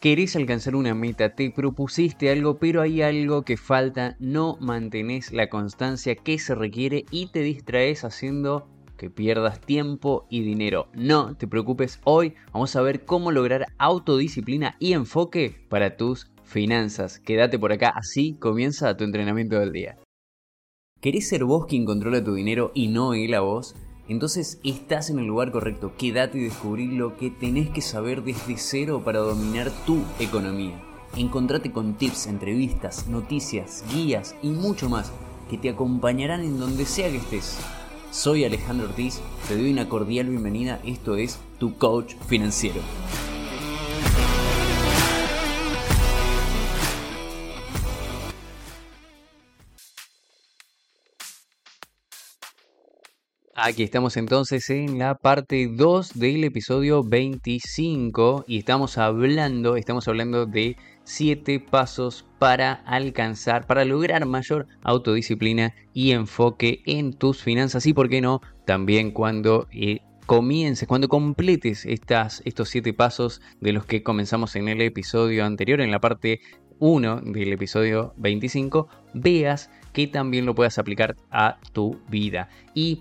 Querés alcanzar una meta, te propusiste algo, pero hay algo que falta, no mantenés la constancia que se requiere y te distraes haciendo que pierdas tiempo y dinero. No te preocupes, hoy vamos a ver cómo lograr autodisciplina y enfoque para tus finanzas. Quédate por acá, así comienza tu entrenamiento del día. ¿Querés ser vos quien controla tu dinero y no él a vos? Entonces estás en el lugar correcto. Quédate y descubrí lo que tenés que saber desde cero para dominar tu economía. Encontrate con tips, entrevistas, noticias, guías y mucho más que te acompañarán en donde sea que estés. Soy Alejandro Ortiz, te doy una cordial bienvenida, esto es Tu Coach Financiero. Aquí estamos entonces en la parte 2 del episodio 25 y estamos hablando, estamos hablando de 7 pasos para alcanzar, para lograr mayor autodisciplina y enfoque en tus finanzas y por qué no, también cuando eh, comiences, cuando completes estas, estos 7 pasos de los que comenzamos en el episodio anterior, en la parte 1 del episodio 25, veas que también lo puedas aplicar a tu vida. Y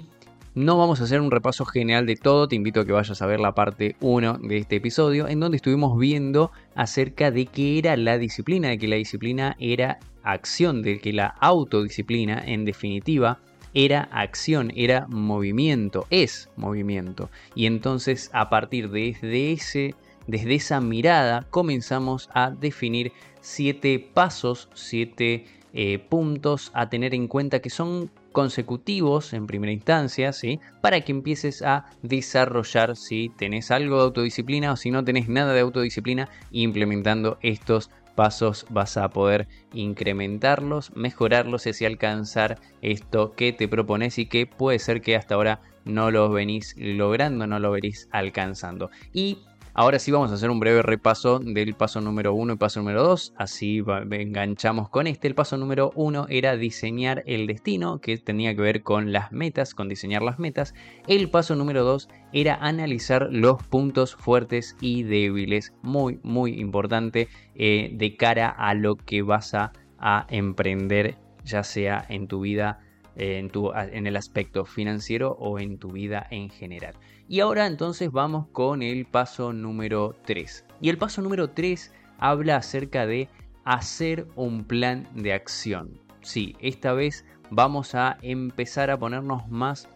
no vamos a hacer un repaso general de todo, te invito a que vayas a ver la parte 1 de este episodio, en donde estuvimos viendo acerca de qué era la disciplina, de que la disciplina era acción, de que la autodisciplina, en definitiva, era acción, era movimiento, es movimiento. Y entonces a partir de ese, desde esa mirada comenzamos a definir siete pasos, siete eh, puntos a tener en cuenta que son consecutivos en primera instancia, ¿sí? Para que empieces a desarrollar si tenés algo de autodisciplina o si no tenés nada de autodisciplina, implementando estos pasos vas a poder incrementarlos, mejorarlos y así alcanzar esto que te propones y que puede ser que hasta ahora no lo venís logrando, no lo venís alcanzando. Y Ahora sí vamos a hacer un breve repaso del paso número 1 y paso número 2, así enganchamos con este. El paso número 1 era diseñar el destino, que tenía que ver con las metas, con diseñar las metas. El paso número 2 era analizar los puntos fuertes y débiles, muy muy importante eh, de cara a lo que vas a, a emprender, ya sea en tu vida en, tu, en el aspecto financiero o en tu vida en general. Y ahora entonces vamos con el paso número 3. Y el paso número 3 habla acerca de hacer un plan de acción. Sí, esta vez vamos a empezar a ponernos más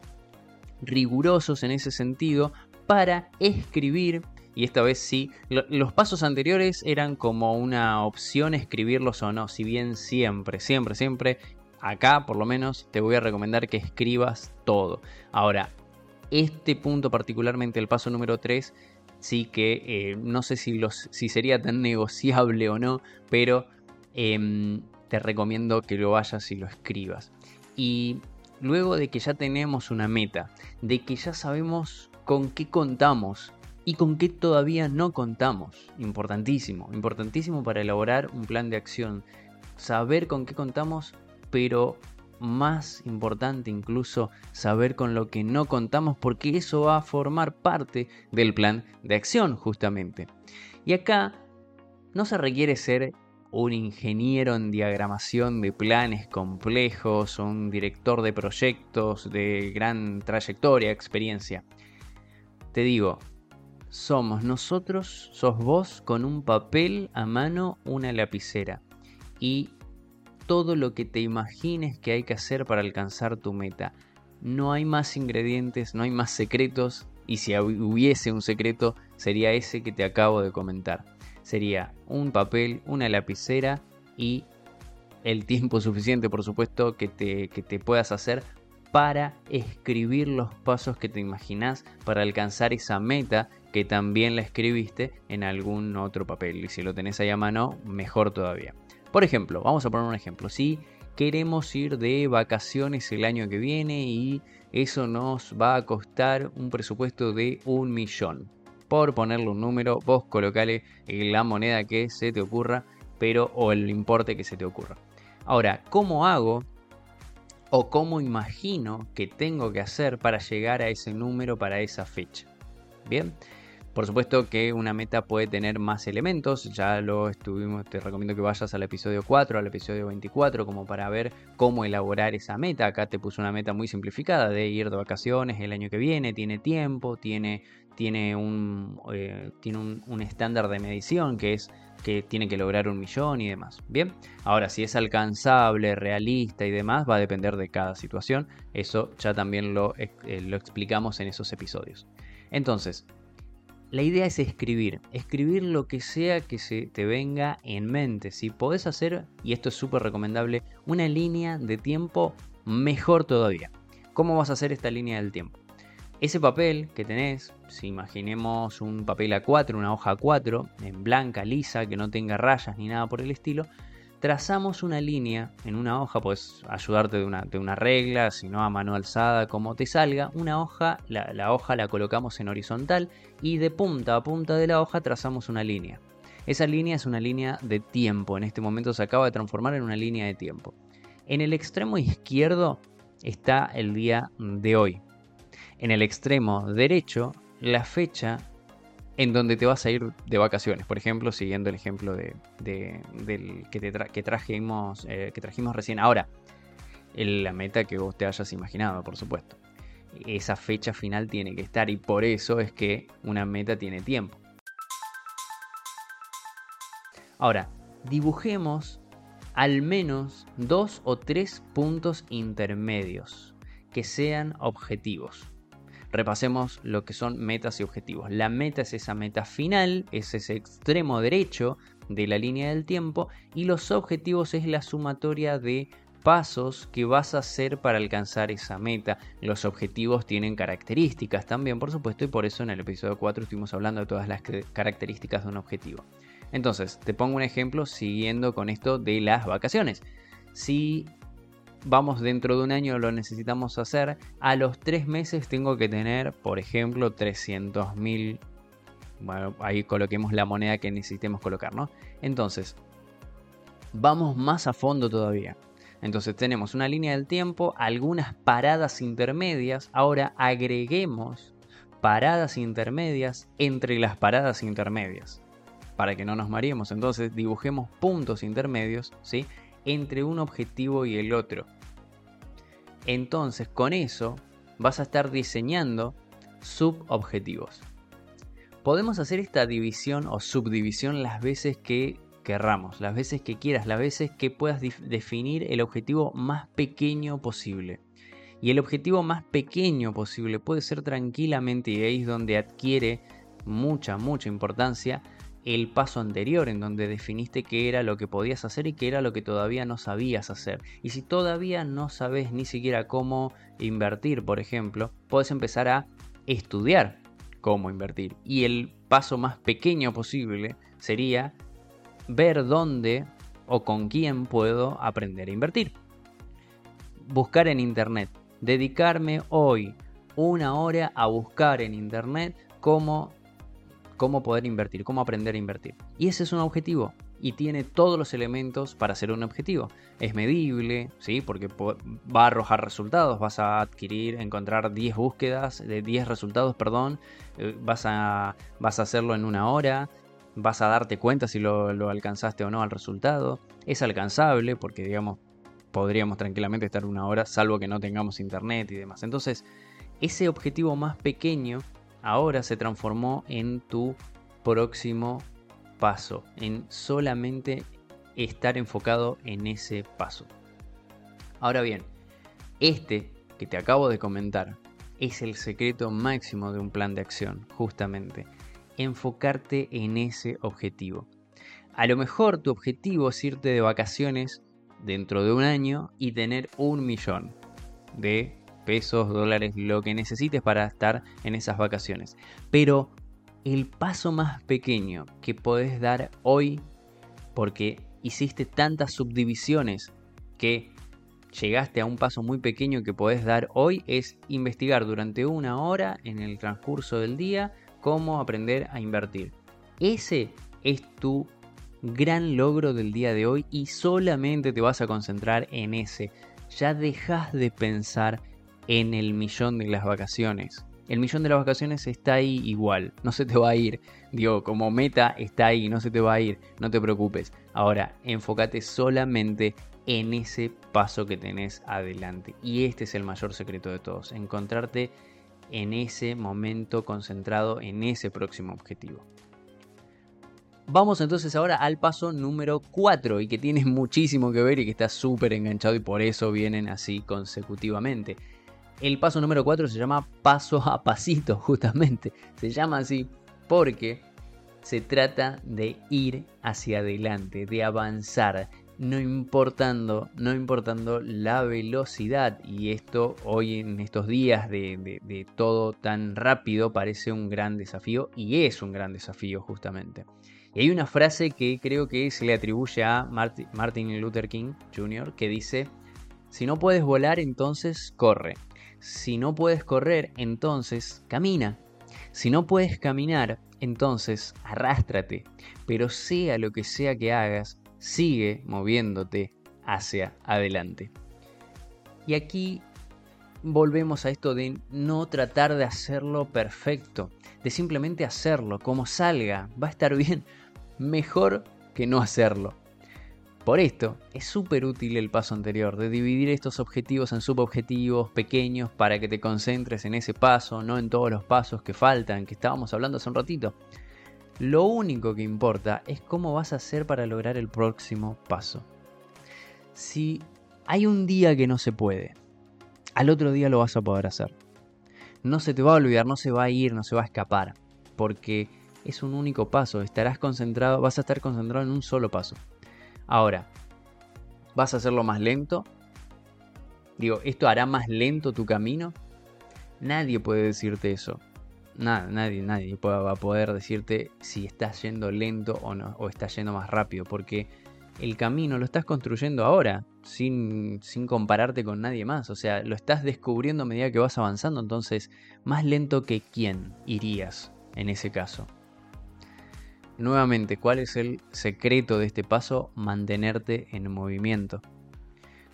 rigurosos en ese sentido para escribir y esta vez sí, los pasos anteriores eran como una opción escribirlos o no, si bien siempre, siempre, siempre acá por lo menos te voy a recomendar que escribas todo. Ahora, este punto particularmente, el paso número 3, sí que eh, no sé si, si sería tan negociable o no, pero em, te recomiendo que lo vayas y lo escribas. Y luego de que ya tenemos una meta, de que ya sabemos con qué contamos y con qué todavía no contamos, importantísimo, importantísimo para elaborar un plan de acción, saber con qué contamos pero más importante incluso saber con lo que no contamos porque eso va a formar parte del plan de acción justamente. Y acá no se requiere ser un ingeniero en diagramación de planes complejos un director de proyectos de gran trayectoria, experiencia. Te digo, somos nosotros, sos vos con un papel a mano, una lapicera y todo lo que te imagines que hay que hacer para alcanzar tu meta. No hay más ingredientes, no hay más secretos y si hubiese un secreto sería ese que te acabo de comentar. Sería un papel, una lapicera y el tiempo suficiente, por supuesto, que te, que te puedas hacer para escribir los pasos que te imaginas para alcanzar esa meta que también la escribiste en algún otro papel. Y si lo tenés ahí a mano, mejor todavía. Por ejemplo, vamos a poner un ejemplo. Si queremos ir de vacaciones el año que viene y eso nos va a costar un presupuesto de un millón. Por ponerle un número, vos colocale la moneda que se te ocurra, pero o el importe que se te ocurra. Ahora, ¿cómo hago o cómo imagino que tengo que hacer para llegar a ese número para esa fecha? Bien, Por supuesto que una meta puede tener más elementos, ya lo estuvimos, te recomiendo que vayas al episodio 4, al episodio 24, como para ver cómo elaborar esa meta. Acá te puse una meta muy simplificada de ir de vacaciones el año que viene, tiene tiempo, tiene, tiene, un, eh, tiene un estándar de medición que es que tiene que lograr un millón y demás. Bien, ahora si es alcanzable, realista y demás, va a depender de cada situación. Eso ya también lo, eh, lo explicamos en esos episodios. Entonces, la idea es escribir, escribir lo que sea que se te venga en mente. Si podés hacer, y esto es súper recomendable, una línea de tiempo, mejor todavía. ¿Cómo vas a hacer esta línea del tiempo? Ese papel que tenés, si imaginemos un papel A4, una hoja A4, en blanca, lisa, que no tenga rayas ni nada por el estilo, trazamos una línea en una hoja, puedes ayudarte de una, de una regla, si no a mano alzada, como te salga, una hoja, la, la hoja la colocamos en horizontal y de punta a punta de la hoja trazamos una línea. Esa línea es una línea de tiempo, en este momento se acaba de transformar en una línea de tiempo. En el extremo izquierdo está el día de hoy, en el extremo derecho la fecha en donde te vas a ir de vacaciones. Por ejemplo, siguiendo el ejemplo de, que, que, trajimos, eh, que trajimos recién. Ahora, la meta que vos te hayas imaginado, por supuesto. Esa fecha final tiene que estar y por eso es que una meta tiene tiempo. Ahora, dibujemos al menos dos o tres puntos intermedios que sean objetivos repasemos lo que son metas y objetivos. La meta es esa meta final, es ese extremo derecho de la línea del tiempo y los objetivos es la sumatoria de pasos que vas a hacer para alcanzar esa meta. Los objetivos tienen características también, por supuesto, y por eso en el episodio 4 estuvimos hablando de todas las características de un objetivo. Entonces, te pongo un ejemplo siguiendo con esto de las vacaciones. Si vamos dentro de un año lo necesitamos hacer, a los tres meses tengo que tener, por ejemplo, 300 mil, bueno, ahí coloquemos la moneda que necesitemos colocar, ¿no? Entonces, vamos más a fondo todavía. Entonces tenemos una línea del tiempo, algunas paradas intermedias, ahora agreguemos paradas intermedias entre las paradas intermedias. Para que no nos mareemos, entonces dibujemos puntos intermedios, ¿sí? Entre un objetivo y el otro. Entonces con eso vas a estar diseñando subobjetivos. Podemos hacer esta división o subdivisión las veces que querramos, las veces que quieras, las veces que puedas definir el objetivo más pequeño posible. Y el objetivo más pequeño posible puede ser tranquilamente, y ahí es donde adquiere mucha, mucha importancia, el paso anterior en donde definiste qué era lo que podías hacer y qué era lo que todavía no sabías hacer. Y si todavía no sabes ni siquiera cómo invertir, por ejemplo, puedes empezar a estudiar cómo invertir. Y el paso más pequeño posible sería ver dónde o con quién puedo aprender a invertir. Buscar en Internet. Dedicarme hoy una hora a buscar en Internet cómo cómo poder invertir, cómo aprender a invertir. Y ese es un objetivo y tiene todos los elementos para ser un objetivo. Es medible, ¿sí? porque va a arrojar resultados, vas a adquirir, encontrar 10 búsquedas, de 10 resultados, perdón, eh, vas a, vas a hacerlo en una hora, vas a darte cuenta si lo, alcanzaste o no al resultado. Es alcanzable porque, digamos, podríamos tranquilamente estar una hora, salvo que no tengamos internet y demás. Entonces, ese objetivo más pequeño ahora se transformó en tu próximo paso, en solamente estar enfocado en ese paso. Ahora bien, este que te acabo de comentar es el secreto máximo de un plan de acción, justamente, enfocarte en ese objetivo. A lo mejor tu objetivo es irte de vacaciones dentro de un año y tener un millón de pesos, dólares, lo que necesites para estar en esas vacaciones. Pero el paso más pequeño que podés dar hoy, porque hiciste tantas subdivisiones que llegaste a un paso muy pequeño que podés dar hoy, es investigar durante una hora en el transcurso del día cómo aprender a invertir. Ese es tu gran logro del día de hoy y solamente te vas a concentrar en ese. Ya dejas de pensar en el millón de las vacaciones. El millón de las vacaciones está ahí igual, no se te va a ir. Digo, como meta está ahí, no se te va a ir, no te preocupes. Ahora, enfócate solamente en ese paso que tenés adelante. Y este es el mayor secreto de todos, encontrarte en ese momento concentrado en ese próximo objetivo. Vamos entonces ahora al paso número 4 y que tiene muchísimo que ver y que está súper enganchado y por eso vienen así consecutivamente. El paso número 4 se llama paso a pasito justamente. Se llama así porque se trata de ir hacia adelante, de avanzar, no importando, no importando la velocidad. Y esto hoy en estos días de, todo tan rápido parece un gran desafío y es un gran desafío justamente. Y hay una frase que creo que se le atribuye a Martin Luther King Jr. que dice, si no puedes volar, entonces corre. Si no puedes correr, entonces camina. Si no puedes caminar, entonces arrástrate. Pero sea lo que sea que hagas, sigue moviéndote hacia adelante. Y aquí volvemos a esto de no tratar de hacerlo perfecto, de simplemente hacerlo como salga, va a estar bien, mejor que no hacerlo. Por esto, es súper útil el paso anterior, de dividir estos objetivos en subobjetivos pequeños para que te concentres en ese paso, no en todos los pasos que faltan, que estábamos hablando hace un ratito. Lo único que importa es cómo vas a hacer para lograr el próximo paso. Si hay un día que no se puede, al otro día lo vas a poder hacer. No se te va a olvidar, no se va a ir, no se va a escapar, porque es un único paso, estarás concentrado, vas a estar concentrado en un solo paso. Ahora, ¿vas a hacerlo más lento? Digo, ¿esto hará más lento tu camino? Nadie puede decirte eso. Nada, nadie, nadie va a poder decirte si estás yendo lento o no, o estás yendo más rápido, porque el camino lo estás construyendo ahora, sin, sin compararte con nadie más. O sea, lo estás descubriendo a medida que vas avanzando. Entonces, más lento que quién irías en ese caso. Nuevamente, ¿cuál es el secreto de este paso? Mantenerte en movimiento.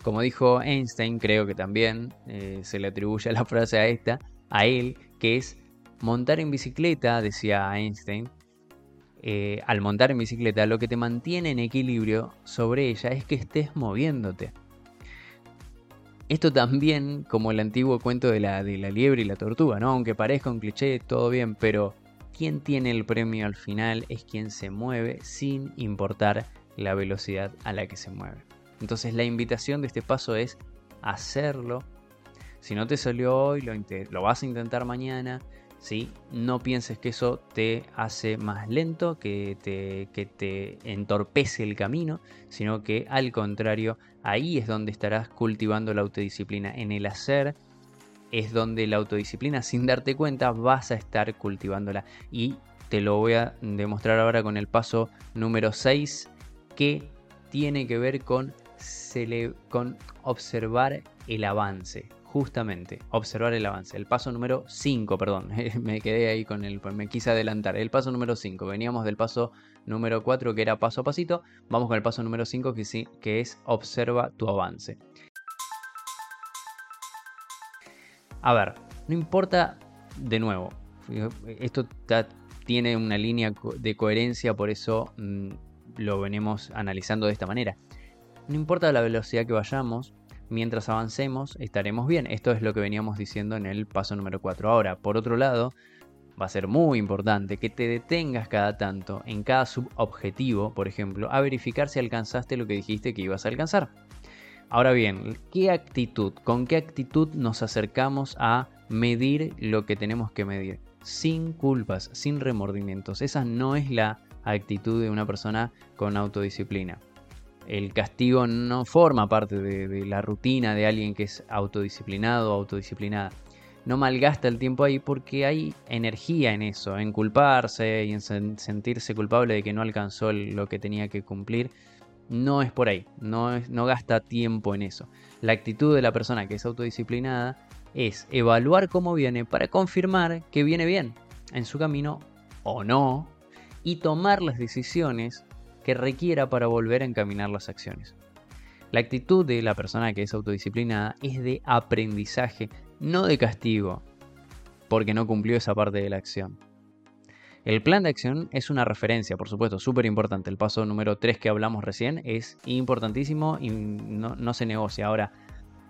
Como dijo Einstein, creo que también eh, se le atribuye la frase a esta, a él, que es Montar en bicicleta, decía Einstein, eh, al montar en bicicleta lo que te mantiene en equilibrio sobre ella es que estés moviéndote. Esto también, como el antiguo cuento de la, de la liebre y la tortuga, ¿no? Aunque parezca un cliché, todo bien, pero quien tiene el premio al final es quien se mueve sin importar la velocidad a la que se mueve. Entonces la invitación de este paso es hacerlo. Si no te salió hoy, lo, vas a intentar mañana. No pienses que eso te hace más lento, que te, que te entorpece el camino, sino que al contrario, ahí es donde estarás cultivando la autodisciplina. En el hacer es donde la autodisciplina, sin darte cuenta, vas a estar cultivándola. Y te lo voy a demostrar ahora con el paso número 6, que tiene que ver con, con observar el avance justamente observar el avance. El paso número 5, perdón, me quedé ahí con el, me quise adelantar. El paso número 5, veníamos del paso número 4 que era paso a pasito, vamos con el paso número 5 que, sí, que es observa tu avance. A ver, no importa, de nuevo, esto tiene una línea de coherencia, por eso mm, lo venimos analizando de esta manera. No importa la velocidad que vayamos, mientras avancemos estaremos bien. Esto es lo que veníamos diciendo en el paso número 4. Ahora, por otro lado, va a ser muy importante que te detengas cada tanto en cada subobjetivo, por ejemplo, a verificar si alcanzaste lo que dijiste que ibas a alcanzar. Ahora bien, ¿qué actitud? ¿Con qué actitud nos acercamos a medir lo que tenemos que medir? Sin culpas, sin remordimientos. Esa no es la actitud de una persona con autodisciplina el castigo no forma parte de, la rutina de alguien que es autodisciplinado o autodisciplinada. No malgasta el tiempo ahí porque hay energía en eso, en culparse y en sentirse culpable de que no alcanzó lo que tenía que cumplir. No es por ahí, no, no gasta tiempo en eso. La actitud de la persona que es autodisciplinada es evaluar cómo viene para confirmar que viene bien en su camino o no y tomar las decisiones que requiera para volver a encaminar las acciones. La actitud de la persona que es autodisciplinada es de aprendizaje, no de castigo. porque no cumplió esa parte de la acción. El plan de acción es una referencia, por supuesto, súper importante. El paso número 3 que hablamos recién es importantísimo y no, no se negocia. Ahora,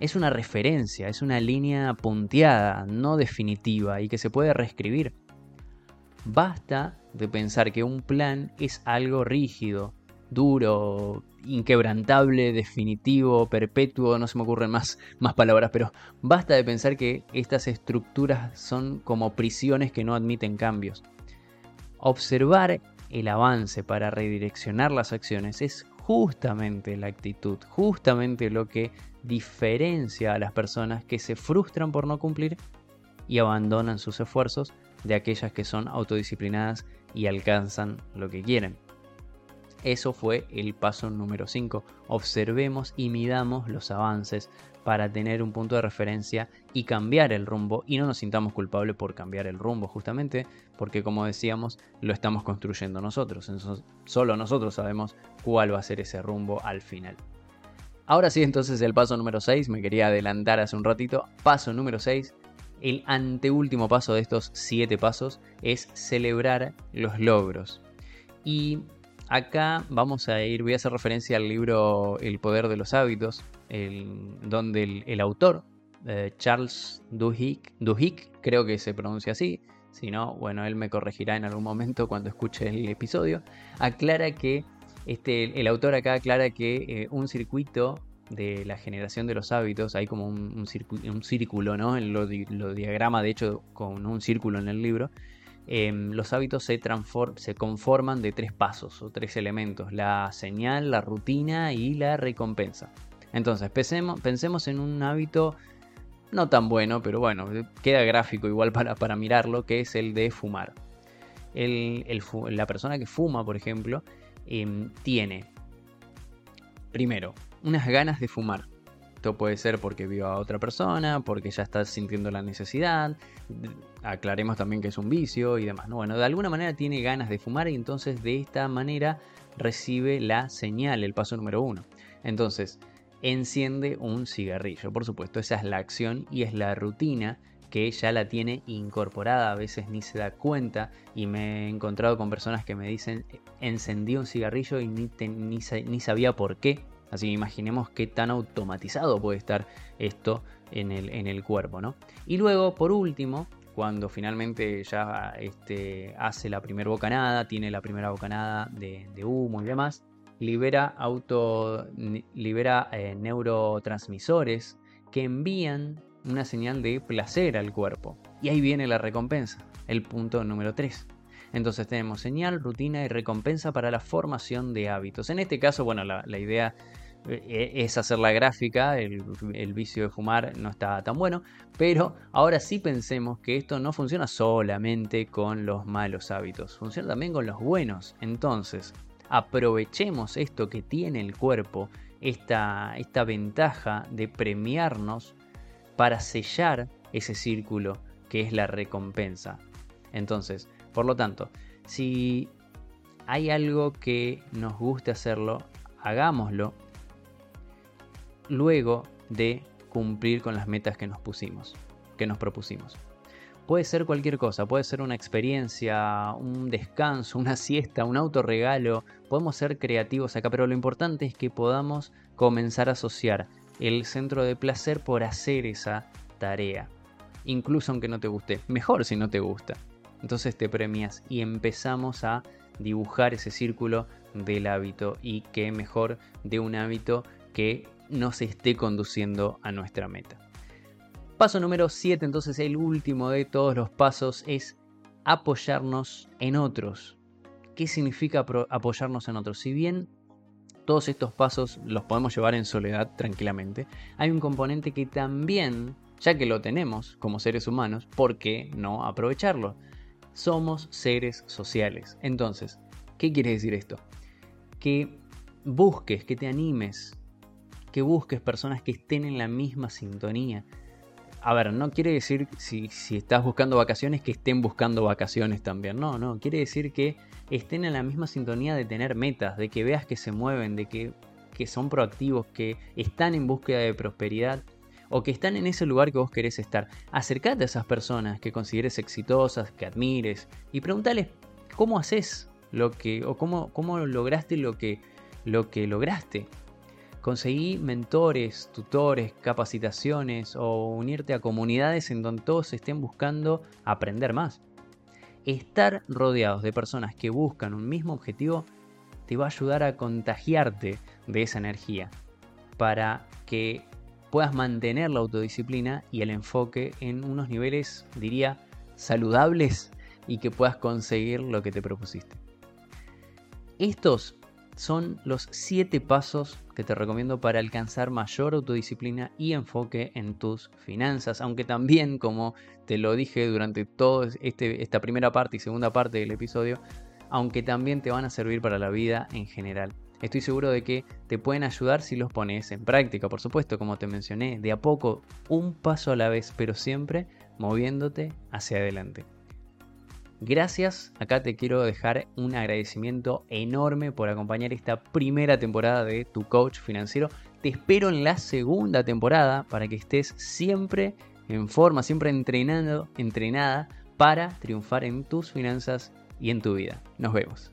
es una referencia, es una línea punteada, no definitiva y que se puede reescribir. Basta de pensar que un plan es algo rígido, duro, inquebrantable, definitivo, perpetuo, no se me ocurren más, más palabras, pero basta de pensar que estas estructuras son como prisiones que no admiten cambios. Observar el avance para redireccionar las acciones es justamente la actitud, justamente lo que diferencia a las personas que se frustran por no cumplir y abandonan sus esfuerzos de aquellas que son autodisciplinadas y alcanzan lo que quieren. Eso fue el paso número 5. Observemos y midamos los avances para tener un punto de referencia y cambiar el rumbo y no nos sintamos culpables por cambiar el rumbo justamente porque como decíamos lo estamos construyendo nosotros. solo nosotros sabemos cuál va a ser ese rumbo al final. Ahora sí, entonces el paso número 6, me quería adelantar hace un ratito. Paso número 6, el anteúltimo paso de estos 7 pasos es celebrar los logros. Y Acá vamos a ir, voy a hacer referencia al libro El poder de los hábitos, donde el, autor, eh, Charles Duhigg, creo que se pronuncia así, si no, bueno, él me corregirá en algún momento cuando escuche el episodio, aclara que, este, el autor acá aclara que eh, un circuito de la generación de los hábitos, hay como un, círculo, ¿no? En lo, lo diagrama, de hecho, con un círculo en el libro, Em, los hábitos se, conforman de tres pasos o tres elementos, la señal, la rutina y la recompensa. Entonces, pensemos, en un hábito no tan bueno, pero bueno, queda gráfico igual para, para mirarlo, que es el de fumar. la persona que fuma, por ejemplo, em, tiene, primero, unas ganas de fumar puede ser porque vio a otra persona, porque ya está sintiendo la necesidad. Aclaremos también que es un vicio y demás. ¿no? Bueno, de alguna manera tiene ganas de fumar y entonces de esta manera recibe la señal, el paso número uno. Entonces, enciende un cigarrillo. Por supuesto, esa es la acción y es la rutina que ya la tiene incorporada, a veces ni se da cuenta y me he encontrado con personas que me dicen encendí un cigarrillo y ni, ni sabía por qué Así que imaginemos qué tan automatizado puede estar esto en el, cuerpo, ¿no? Y luego, por último, cuando finalmente ya este, hace la primera bocanada, tiene la primera bocanada de, humo y demás, libera, auto, libera eh, neurotransmisores que envían una señal de placer al cuerpo. Y ahí viene la recompensa, el punto número 3. Entonces tenemos señal, rutina y recompensa para la formación de hábitos. En este caso, bueno, la, idea eh, es hacer la gráfica, el, vicio de fumar no está tan bueno, pero ahora sí pensemos que esto no funciona solamente con los malos hábitos, funciona también con los buenos. Entonces, aprovechemos esto que tiene el cuerpo, esta, esta ventaja de premiarnos para sellar ese círculo que es la recompensa. Entonces, por lo tanto, si hay algo que nos guste hacerlo, hagámoslo luego de cumplir con las metas que nos pusimos, que nos propusimos. Puede ser cualquier cosa, puede ser una experiencia, un descanso, una siesta, un autorregalo. Podemos ser creativos acá, pero lo importante es que podamos comenzar a asociar el centro de placer por hacer esa tarea. Incluso aunque no te guste. Mejor si no te gusta. Entonces te premias y empezamos a dibujar ese círculo del hábito y qué mejor de un hábito que nos esté conduciendo a nuestra meta. Paso número 7, entonces el último de todos los pasos es apoyarnos en otros. ¿Qué significa apoyarnos en otros? Si bien todos estos pasos los podemos llevar en soledad tranquilamente, hay un componente que también, ya que lo tenemos como seres humanos, ¿por qué no aprovecharlo? Somos seres sociales. Entonces, ¿qué quiere decir esto? Que busques, que te animes, que busques personas que estén en la misma sintonía. A ver, no quiere decir si, estás buscando vacaciones que estén buscando vacaciones también. No, no, quiere decir que estén en la misma sintonía de tener metas, de que veas que se mueven, de que, que son proactivos, que están en búsqueda de prosperidad o que están en ese lugar que vos querés estar. Acercate a esas personas que consideres exitosas, que admires y pregúntales cómo haces lo que o cómo, cómo lograste lo que lo que lograste. Conseguí mentores, tutores, capacitaciones o unirte a comunidades en donde todos estén buscando aprender más. Estar rodeados de personas que buscan un mismo objetivo te va a ayudar a contagiarte de esa energía para que puedas mantener la autodisciplina y el enfoque en unos niveles, diría, saludables y que puedas conseguir lo que te propusiste. Estos son los 7 pasos que te recomiendo para alcanzar mayor autodisciplina y enfoque en tus finanzas, aunque también, como te lo dije durante toda este, esta primera parte y segunda parte del episodio, aunque también te van a servir para la vida en general. Estoy seguro de que te pueden ayudar si los pones en práctica, por supuesto, como te mencioné, de a poco, un paso a la vez, pero siempre moviéndote hacia adelante. Gracias, acá te quiero dejar un agradecimiento enorme por acompañar esta primera temporada de Tu Coach Financiero. Te espero en la segunda temporada para que estés siempre en forma, siempre entrenando, entrenada para triunfar en tus finanzas y en tu vida. Nos vemos.